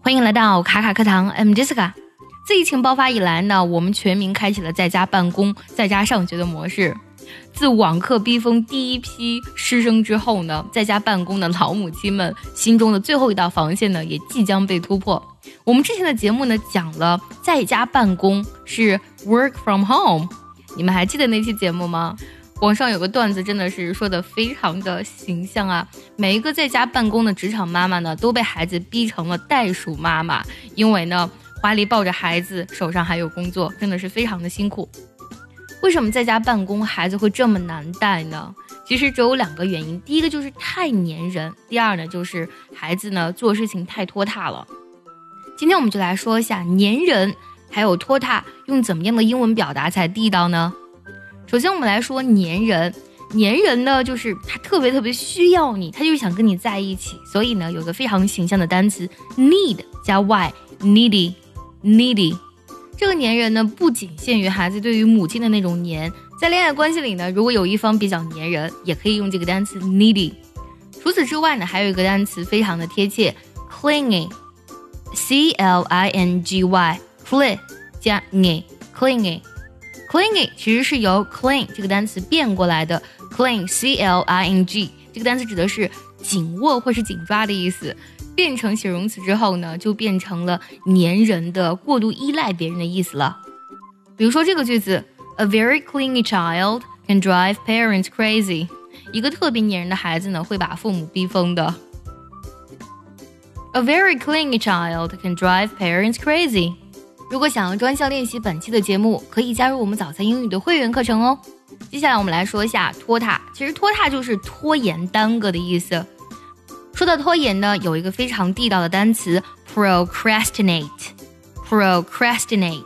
欢迎来到卡卡课堂，I'm Jessica。自疫情爆发以来呢，我们全民开启了在家办公、在家上学的模式。自网课逼疯第一批师生之后呢，在家办公的老母亲们心中的最后一道防线呢，也即将被突破。我们之前的节目呢，讲了在家办公是 work from home，你们还记得那期节目吗？网上有个段子，真的是说的非常的形象啊！每一个在家办公的职场妈妈呢，都被孩子逼成了袋鼠妈妈，因为呢，怀里抱着孩子，手上还有工作，真的是非常的辛苦。为什么在家办公孩子会这么难带呢？其实只有两个原因，第一个就是太粘人，第二呢就是孩子呢做事情太拖沓了。今天我们就来说一下粘人还有拖沓用怎么样的英文表达才地道呢？首先，我们来说粘人。粘人呢，就是他特别特别需要你，他就是想跟你在一起。所以呢，有个非常形象的单词 need 加 y，needy，needy。这个粘人呢，不仅限于孩子对于母亲的那种粘，在恋爱关系里呢，如果有一方比较粘人，也可以用这个单词 needy。除此之外呢，还有一个单词非常的贴切，clingy，c l i n g y，cling 加 ng，clingy。clingy 其实是由 cling 这个单词变过来的，cling c l i n g 这个单词指的是紧握或是紧抓的意思，变成形容词之后呢，就变成了粘人的、过度依赖别人的意思了。比如说这个句子，A very clingy child can drive parents crazy。一个特别粘人的孩子呢，会把父母逼疯的。A very clingy child can drive parents crazy。 如果想要专项练习本期的节目，可以加入我们早餐英语的会员课程哦。接下来我们来说一下拖沓，其实拖沓就是拖延、耽搁的意思。说到拖延呢，有一个非常地道的单词 procrastinate，procrastinate，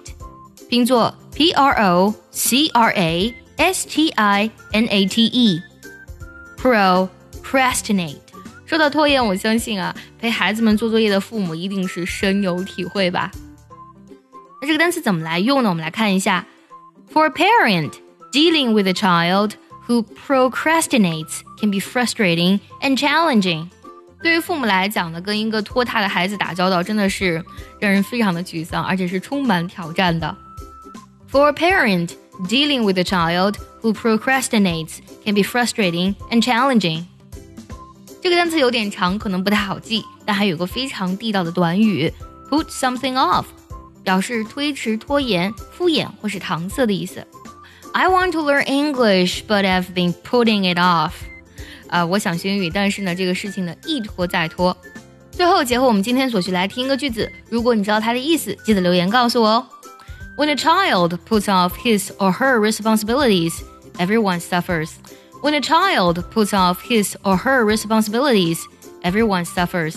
拼作 p r o c r a s t i n a t e，procrastinate。说到拖延，我相信啊，陪孩子们做作业的父母一定是深有体会吧。那这个单词怎么来用呢？我们来看一下，For a parent dealing with a child who procrastinates can be frustrating and challenging。对于父母来讲呢，跟一个拖沓的孩子打交道，真的是让人非常的沮丧，而且是充满挑战的。For a parent dealing with a child who procrastinates can be frustrating and challenging。这个单词有点长，可能不太好记，但还有个非常地道的短语，put something off。 表示推迟、拖延、敷衍或是搪塞的意思。I want to learn English, but I've been putting it off。啊，我想学英语，但是呢，这个事情呢一拖再拖。最后结合我们今天所学来听一个句子，如果你知道它的意思，记得留言告诉我哦。When a child puts off his or her responsibilities, everyone suffers. When a child puts off his or her responsibilities, everyone suffers.